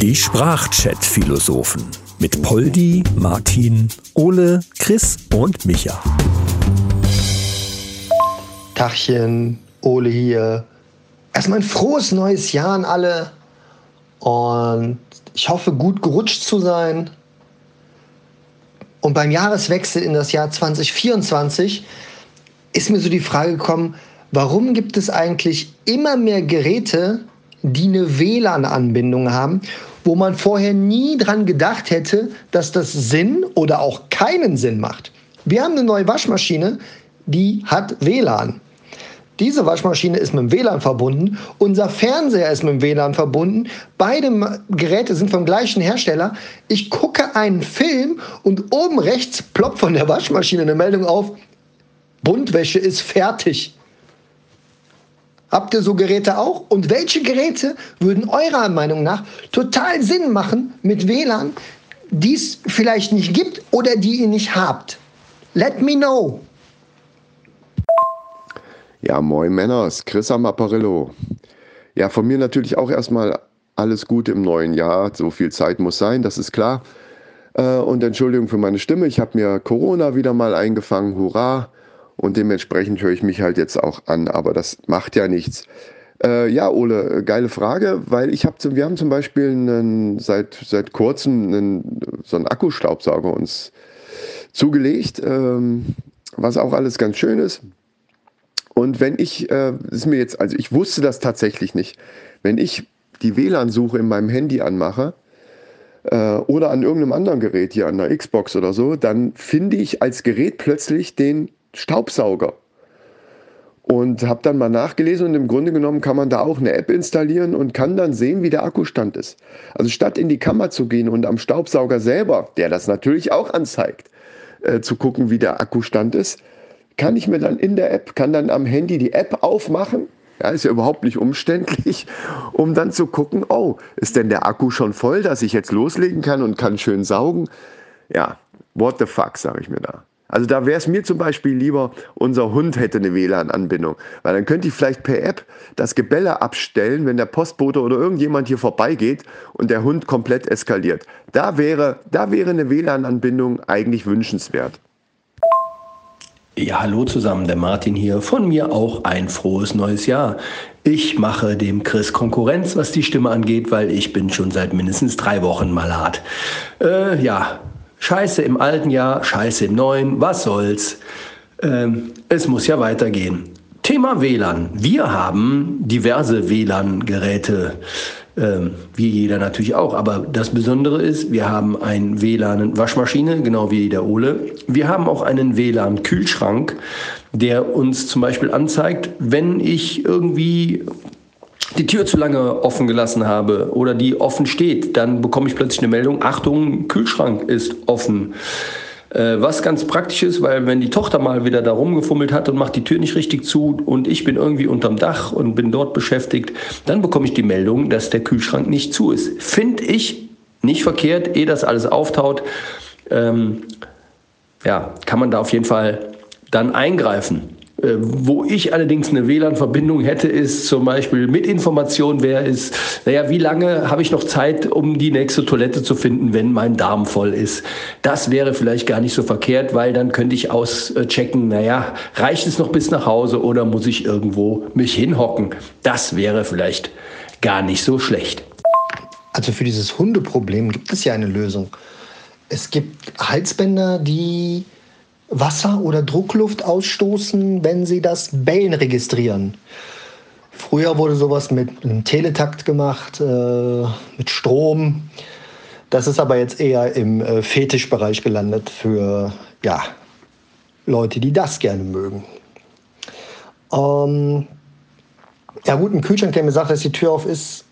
Die Sprachchat-Philosophen mit Poldi, Martin, Ole, Chris und Micha. Tachchen, Ole hier. Erstmal ein frohes neues Jahr an alle. Und ich hoffe, gut gerutscht zu sein. Und beim Jahreswechsel in das Jahr 2024 ist mir so die Frage gekommen, warum gibt es eigentlich immer mehr Geräte, die eine WLAN-Anbindung haben, wo man vorher nie dran gedacht hätte, dass das Sinn oder auch keinen Sinn macht. Wir haben eine neue Waschmaschine, die hat WLAN. Diese Waschmaschine ist mit dem WLAN verbunden. Unser Fernseher ist mit dem WLAN verbunden. Beide Geräte sind vom gleichen Hersteller. Ich gucke einen Film und oben rechts ploppt von der Waschmaschine eine Meldung auf. Buntwäsche ist fertig. Habt ihr so Geräte auch? Und welche Geräte würden eurer Meinung nach total Sinn machen mit WLAN, die es vielleicht nicht gibt oder die ihr nicht habt? Let me know. Ja, moin Männers, Chris am Apparillo. Ja, von mir natürlich auch erstmal alles Gute im neuen Jahr. So viel Zeit muss sein, das ist klar. Äh, und Entschuldigung für meine Stimme, ich habe mir Corona wieder mal eingefangen, hurra. Und dementsprechend höre ich mich halt jetzt auch an, aber das macht ja nichts. Äh, ja, Ole, geile Frage, weil ich habe, wir haben zum Beispiel einen, seit, seit kurzem einen, so einen Akkustaubsauger uns zugelegt, ähm, was auch alles ganz schön ist. Und wenn ich, äh, ist mir jetzt, also ich wusste das tatsächlich nicht, wenn ich die WLAN-Suche in meinem Handy anmache äh, oder an irgendeinem anderen Gerät, hier an der Xbox oder so, dann finde ich als Gerät plötzlich den Staubsauger. Und habe dann mal nachgelesen und im Grunde genommen kann man da auch eine App installieren und kann dann sehen, wie der Akkustand ist. Also statt in die Kammer zu gehen und am Staubsauger selber, der das natürlich auch anzeigt, äh, zu gucken, wie der Akkustand ist, kann ich mir dann in der App, kann dann am Handy die App aufmachen. Ja, ist ja überhaupt nicht umständlich, um dann zu gucken, oh, ist denn der Akku schon voll, dass ich jetzt loslegen kann und kann schön saugen? Ja, what the fuck, sage ich mir da. Also da wäre es mir zum Beispiel lieber, unser Hund hätte eine WLAN-Anbindung. Weil dann könnte ich vielleicht per App das Gebelle abstellen, wenn der Postbote oder irgendjemand hier vorbeigeht und der Hund komplett eskaliert. Da wäre, da wäre eine WLAN-Anbindung eigentlich wünschenswert. Ja, hallo zusammen, der Martin hier. Von mir auch ein frohes neues Jahr. Ich mache dem Chris Konkurrenz, was die Stimme angeht, weil ich bin schon seit mindestens drei Wochen mal hart. Äh, ja, Scheiße im alten Jahr, Scheiße im neuen, was soll's. Ähm, es muss ja weitergehen. Thema WLAN. Wir haben diverse WLAN-Geräte ähm, wie jeder natürlich auch. Aber das Besondere ist, wir haben ein WLAN-Waschmaschine, genau wie der Ole. Wir haben auch einen WLAN-Kühlschrank, der uns zum Beispiel anzeigt, wenn ich irgendwie die Tür zu lange offen gelassen habe oder die offen steht, dann bekomme ich plötzlich eine Meldung, Achtung, Kühlschrank ist offen. Äh, was ganz praktisch ist, weil wenn die Tochter mal wieder da rumgefummelt hat und macht die Tür nicht richtig zu und ich bin irgendwie unterm Dach und bin dort beschäftigt, dann bekomme ich die Meldung, dass der Kühlschrank nicht zu ist. Finde ich nicht verkehrt, ehe das alles auftaut. Ähm, ja, kann man da auf jeden Fall dann eingreifen. Äh, wo ich allerdings eine WLAN-Verbindung hätte, ist zum Beispiel mit Information, wer ist, naja, wie lange habe ich noch Zeit, um die nächste Toilette zu finden, wenn mein Darm voll ist. Das wäre vielleicht gar nicht so verkehrt, weil dann könnte ich auschecken, naja, reicht es noch bis nach Hause oder muss ich irgendwo mich hinhocken? Das wäre vielleicht gar nicht so schlecht. Also für dieses Hundeproblem gibt es ja eine Lösung. Es gibt Halsbänder, die Wasser oder Druckluft ausstoßen, wenn sie das Bellen registrieren. Früher wurde sowas mit einem Teletakt gemacht, äh, mit Strom. Das ist aber jetzt eher im äh, Fetischbereich gelandet für ja, Leute, die das gerne mögen. Ähm, ja gut, ein Kühlschrank, der mir sagt, dass die Tür auf ist,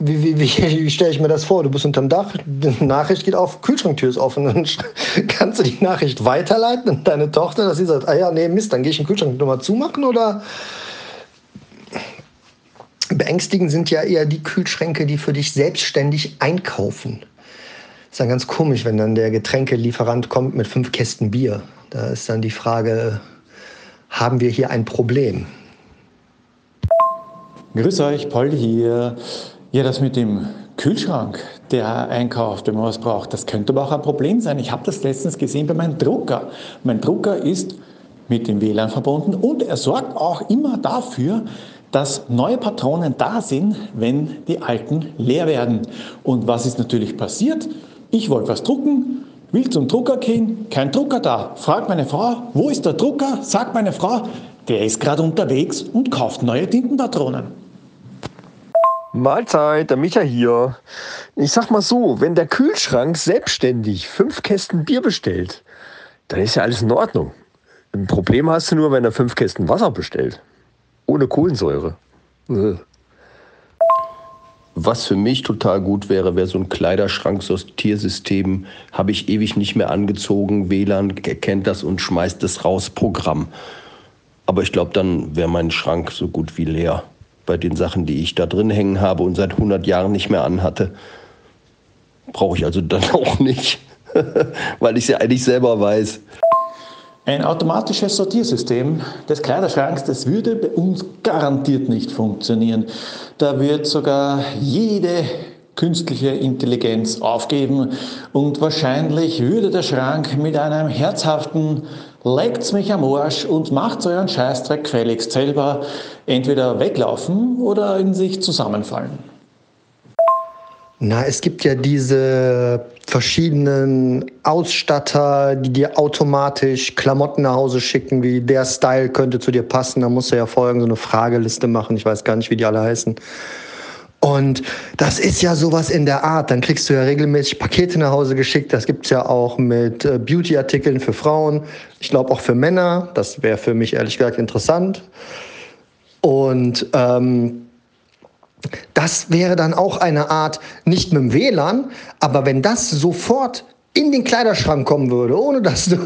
wie, wie, wie, wie stelle ich mir das vor? Du bist unterm Dach, die Nachricht geht auf, Kühlschranktür ist offen. Dann kannst du die Nachricht weiterleiten an deine Tochter, dass sie sagt, ah ja, nee, Mist, dann gehe ich den Kühlschrank nochmal zumachen oder beängstigend sind ja eher die Kühlschränke, die für dich selbstständig einkaufen. Ist dann ganz komisch, wenn dann der Getränkelieferant kommt mit fünf Kästen Bier. Da ist dann die Frage, haben wir hier ein Problem? Grüß euch, Paul hier. Ja, das mit dem Kühlschrank, der einkauft, wenn man was braucht, das könnte aber auch ein Problem sein. Ich habe das letztens gesehen bei meinem Drucker. Mein Drucker ist mit dem WLAN verbunden und er sorgt auch immer dafür, dass neue Patronen da sind, wenn die alten leer werden. Und was ist natürlich passiert? Ich wollte was drucken, will zum Drucker gehen, kein Drucker da. Fragt meine Frau, wo ist der Drucker? Sagt meine Frau, der ist gerade unterwegs und kauft neue Tintenpatronen. Mahlzeit, der Micha hier. Ich sag mal so, wenn der Kühlschrank selbstständig fünf Kästen Bier bestellt, dann ist ja alles in Ordnung. Ein Problem hast du nur, wenn er fünf Kästen Wasser bestellt. Ohne Kohlensäure. Äh. Was für mich total gut wäre, wäre so ein Kleiderschrank-Sortiersystem. Habe ich ewig nicht mehr angezogen. WLAN erkennt das und schmeißt es raus. Programm. Aber ich glaube, dann wäre mein Schrank so gut wie leer bei den Sachen, die ich da drin hängen habe und seit 100 Jahren nicht mehr anhatte. Brauche ich also dann auch nicht, weil ich ja eigentlich selber weiß. Ein automatisches Sortiersystem des Kleiderschranks, das würde bei uns garantiert nicht funktionieren. Da wird sogar jede künstliche Intelligenz aufgeben und wahrscheinlich würde der Schrank mit einem herzhaften Legt's mich am Arsch und macht euren Scheißdreck gefälligst selber entweder weglaufen oder in sich zusammenfallen. Na, es gibt ja diese verschiedenen Ausstatter, die dir automatisch Klamotten nach Hause schicken, wie der Style könnte zu dir passen. Da musst du ja vorher so eine Frageliste machen. Ich weiß gar nicht, wie die alle heißen. Und das ist ja sowas in der Art. Dann kriegst du ja regelmäßig Pakete nach Hause geschickt. Das gibt's ja auch mit äh, Beauty-Artikeln für Frauen. Ich glaube auch für Männer. Das wäre für mich ehrlich gesagt interessant. Und ähm, das wäre dann auch eine Art, nicht mit dem WLAN, aber wenn das sofort in den Kleiderschrank kommen würde, ohne dass du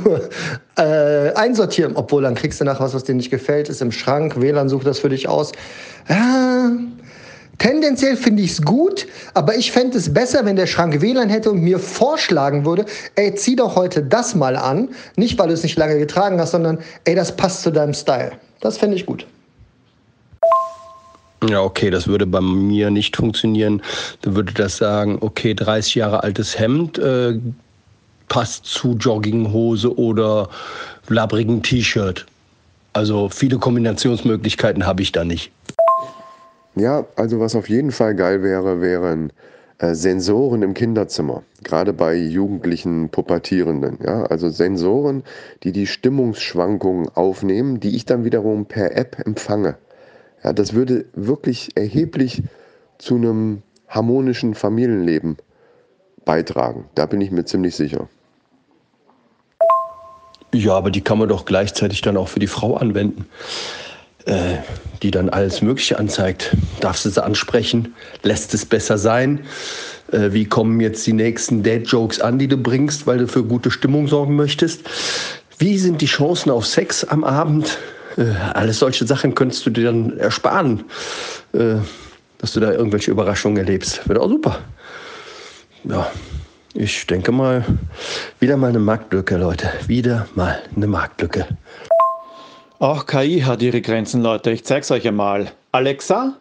äh, einsortieren, obwohl dann kriegst du nach was, was dir nicht gefällt, ist im Schrank, WLAN sucht das für dich aus. Ja, Tendenziell finde ich es gut, aber ich fände es besser, wenn der Schrank WLAN hätte und mir vorschlagen würde, ey, zieh doch heute das mal an. Nicht, weil du es nicht lange getragen hast, sondern, ey, das passt zu deinem Style. Das fände ich gut. Ja, okay, das würde bei mir nicht funktionieren. Dann würde das sagen, okay, 30 Jahre altes Hemd äh, passt zu Jogginghose oder labbrigen T-Shirt. Also viele Kombinationsmöglichkeiten habe ich da nicht. Ja, also was auf jeden Fall geil wäre, wären äh, Sensoren im Kinderzimmer, gerade bei jugendlichen Pubertierenden. Ja? Also Sensoren, die die Stimmungsschwankungen aufnehmen, die ich dann wiederum per App empfange. Ja, das würde wirklich erheblich zu einem harmonischen Familienleben beitragen. Da bin ich mir ziemlich sicher. Ja, aber die kann man doch gleichzeitig dann auch für die Frau anwenden. Äh, die dann alles Mögliche anzeigt. Darfst du sie ansprechen? Lässt es besser sein? Äh, wie kommen jetzt die nächsten Dad-Jokes an, die du bringst, weil du für gute Stimmung sorgen möchtest? Wie sind die Chancen auf Sex am Abend? Äh, alles solche Sachen könntest du dir dann ersparen, äh, dass du da irgendwelche Überraschungen erlebst. Wird auch super. Ja, ich denke mal, wieder mal eine Marktlücke, Leute. Wieder mal eine Marktlücke. Auch KI hat ihre Grenzen, Leute. Ich zeig's euch einmal. Alexa,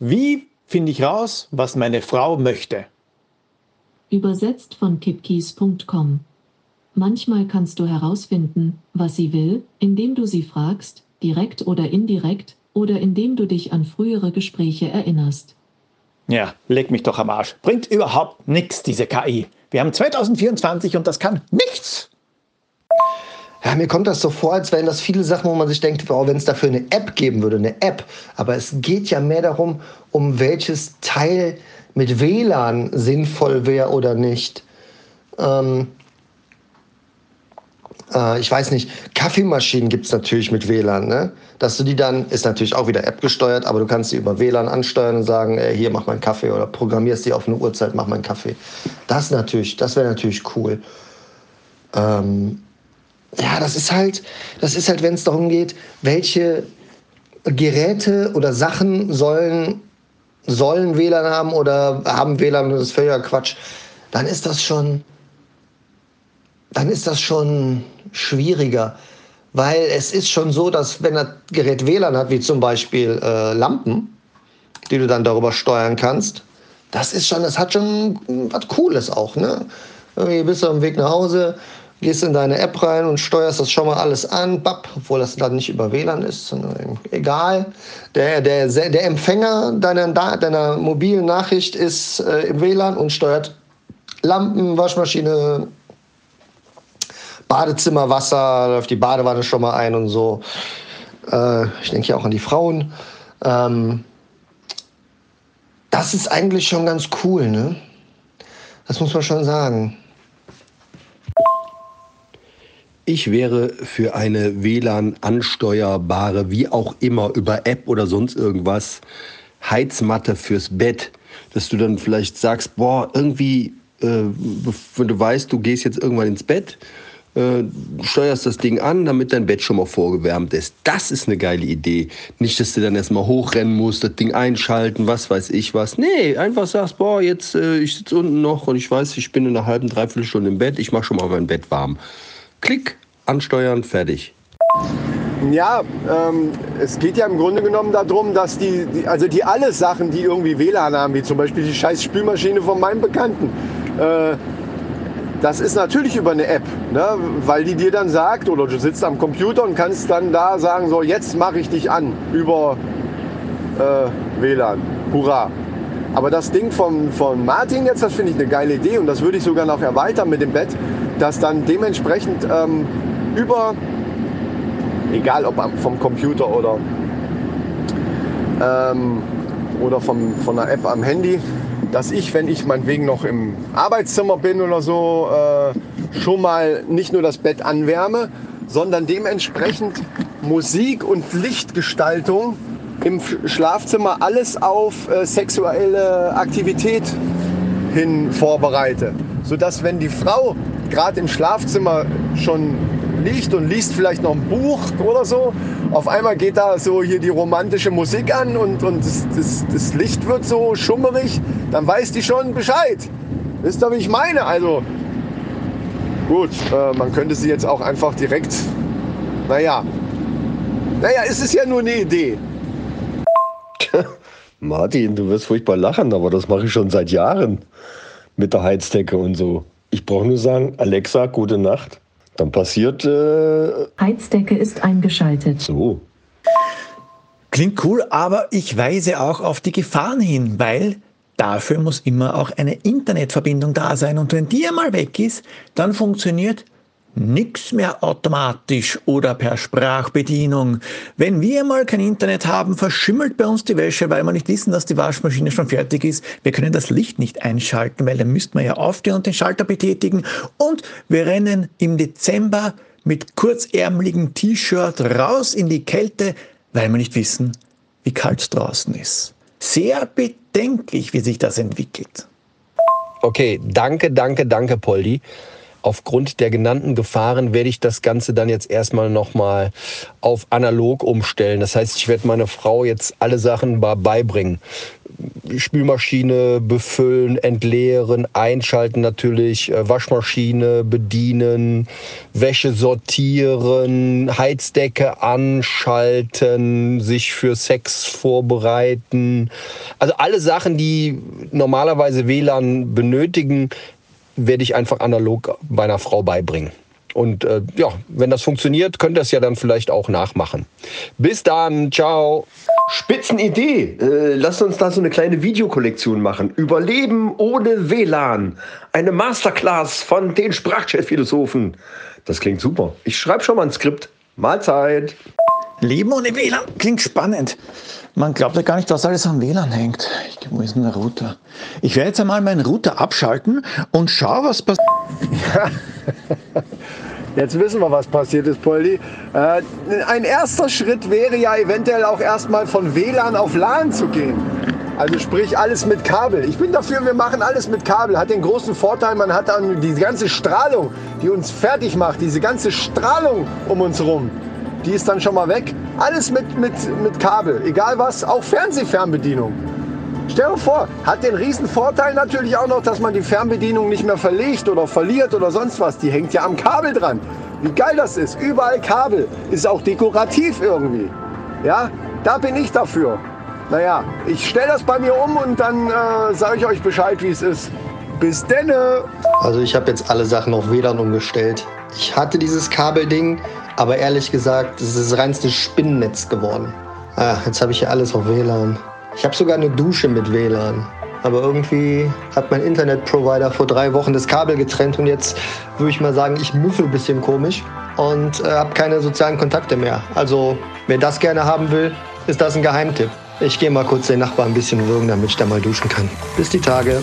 wie finde ich raus, was meine Frau möchte? Übersetzt von kipkeys.com. Manchmal kannst du herausfinden, was sie will, indem du sie fragst, direkt oder indirekt, oder indem du dich an frühere Gespräche erinnerst. Ja, leg mich doch am Arsch. Bringt überhaupt nichts, diese KI. Wir haben 2024 und das kann nichts. Ja, mir kommt das so vor, als wären das viele Sachen, wo man sich denkt, wow, wenn es dafür eine App geben würde, eine App. Aber es geht ja mehr darum, um welches Teil mit WLAN sinnvoll wäre oder nicht. Ähm, äh, ich weiß nicht, Kaffeemaschinen gibt es natürlich mit WLAN, ne? Dass du die dann, ist natürlich auch wieder App gesteuert, aber du kannst sie über WLAN ansteuern und sagen, ey, hier mach mal einen Kaffee oder programmierst die auf eine Uhrzeit, mach mal einen Kaffee. Das natürlich, das wäre natürlich cool. Ähm, ja, das ist halt, das ist halt, wenn es darum geht, welche Geräte oder Sachen sollen, sollen WLAN haben oder haben WLAN, das ist völliger Quatsch, dann ist das schon, dann ist das schon schwieriger. Weil es ist schon so, dass wenn das Gerät WLAN hat, wie zum Beispiel äh, Lampen, die du dann darüber steuern kannst. Das ist schon, das hat schon was Cooles auch, ne? Irgendwie bist du am Weg nach Hause, gehst in deine App rein und steuerst das schon mal alles an, bap, obwohl das dann nicht über WLAN ist, sondern egal. Der, der, der Empfänger deiner, deiner mobilen Nachricht ist äh, im WLAN und steuert Lampen, Waschmaschine, Badezimmerwasser, läuft die Badewanne schon mal ein und so. Äh, ich denke ja auch an die Frauen. Ähm, das ist eigentlich schon ganz cool, ne? Das muss man schon sagen. Ich wäre für eine WLAN ansteuerbare, wie auch immer, über App oder sonst irgendwas, Heizmatte fürs Bett, dass du dann vielleicht sagst, boah, irgendwie, äh, wenn du weißt, du gehst jetzt irgendwann ins Bett, äh, steuerst das Ding an, damit dein Bett schon mal vorgewärmt ist. Das ist eine geile Idee. Nicht, dass du dann erstmal hochrennen musst, das Ding einschalten, was weiß ich was. Nee, einfach sagst, boah, jetzt, äh, ich sitze unten noch und ich weiß, ich bin in einer halben, dreiviertel Stunde im Bett, ich mache schon mal mein Bett warm. Klick, ansteuern, fertig. Ja, ähm, es geht ja im Grunde genommen darum, dass die, die, also die alle Sachen, die irgendwie WLAN haben, wie zum Beispiel die scheiß Spülmaschine von meinem Bekannten, äh, das ist natürlich über eine App, ne? weil die dir dann sagt, oder du sitzt am Computer und kannst dann da sagen, so jetzt mache ich dich an über äh, WLAN. Hurra. Aber das Ding von, von Martin jetzt, das finde ich eine geile Idee und das würde ich sogar noch erweitern mit dem Bett, dass dann dementsprechend ähm, über, egal ob vom Computer oder, ähm, oder vom, von der App am Handy, dass ich, wenn ich meinetwegen noch im Arbeitszimmer bin oder so, äh, schon mal nicht nur das Bett anwärme, sondern dementsprechend Musik und Lichtgestaltung im Schlafzimmer alles auf äh, sexuelle Aktivität hin vorbereite. Sodass, wenn die Frau gerade im Schlafzimmer schon liegt und liest vielleicht noch ein Buch oder so, auf einmal geht da so hier die romantische Musik an und, und das, das, das Licht wird so schummerig, dann weiß die schon Bescheid. Wisst ihr, wie ich meine? Also, gut, äh, man könnte sie jetzt auch einfach direkt, naja, naja, es ist ja nur eine Idee. Martin, du wirst furchtbar lachen, aber das mache ich schon seit Jahren mit der Heizdecke und so. Ich brauche nur sagen, Alexa, gute Nacht. Dann passiert. Äh Heizdecke ist eingeschaltet. So. Klingt cool, aber ich weise auch auf die Gefahren hin, weil dafür muss immer auch eine Internetverbindung da sein. Und wenn die einmal weg ist, dann funktioniert nichts mehr automatisch oder per Sprachbedienung. Wenn wir mal kein Internet haben, verschimmelt bei uns die Wäsche, weil wir nicht wissen, dass die Waschmaschine schon fertig ist. Wir können das Licht nicht einschalten, weil dann müssten wir ja aufstehen und den Schalter betätigen. Und wir rennen im Dezember mit kurzärmeligem T-Shirt raus in die Kälte, weil wir nicht wissen, wie kalt es draußen ist. Sehr bedenklich, wie sich das entwickelt. Okay, danke, danke, danke, Poldi aufgrund der genannten Gefahren werde ich das Ganze dann jetzt erstmal nochmal auf analog umstellen. Das heißt, ich werde meiner Frau jetzt alle Sachen beibringen. Spülmaschine befüllen, entleeren, einschalten natürlich, äh, Waschmaschine bedienen, Wäsche sortieren, Heizdecke anschalten, sich für Sex vorbereiten. Also alle Sachen, die normalerweise WLAN benötigen, werde ich einfach analog bei einer Frau beibringen. Und äh, ja, wenn das funktioniert, könnt ihr es ja dann vielleicht auch nachmachen. Bis dann, ciao. Spitzenidee. Äh, lasst uns da so eine kleine Videokollektion machen. Überleben ohne WLAN. Eine Masterclass von den Sprachchat-Philosophen. Das klingt super. Ich schreibe schon mal ein Skript. Mahlzeit. Leben ohne WLAN klingt spannend. Man glaubt ja gar nicht, was alles am WLAN hängt. Ich, wo ist denn der Router? Ich werde jetzt einmal meinen Router abschalten und schau, was passiert. Ja. Jetzt wissen wir, was passiert ist, Poldi. Äh, ein erster Schritt wäre ja eventuell auch erstmal von WLAN auf LAN zu gehen. Also sprich alles mit Kabel. Ich bin dafür, wir machen alles mit Kabel. Hat den großen Vorteil, man hat dann die ganze Strahlung, die uns fertig macht, diese ganze Strahlung um uns herum die ist dann schon mal weg. Alles mit, mit, mit Kabel, egal was, auch Fernsehfernbedienung. Stell dir vor, hat den riesen Vorteil natürlich auch noch, dass man die Fernbedienung nicht mehr verlegt oder verliert oder sonst was. Die hängt ja am Kabel dran. Wie geil das ist. Überall Kabel. Ist auch dekorativ irgendwie. Ja, da bin ich dafür. Naja, ich stelle das bei mir um und dann äh, sage ich euch Bescheid, wie es ist. Bis denne! Also ich habe jetzt alle Sachen auf WLAN umgestellt. Ich hatte dieses Kabelding, aber ehrlich gesagt, es ist reinste Spinnennetz geworden. Ah, jetzt habe ich hier alles auf WLAN. Ich habe sogar eine Dusche mit WLAN. Aber irgendwie hat mein Internetprovider vor drei Wochen das Kabel getrennt und jetzt würde ich mal sagen, ich müffel ein bisschen komisch und äh, habe keine sozialen Kontakte mehr. Also wer das gerne haben will, ist das ein Geheimtipp. Ich gehe mal kurz den Nachbarn ein bisschen würgen, damit ich da mal duschen kann. Bis die Tage.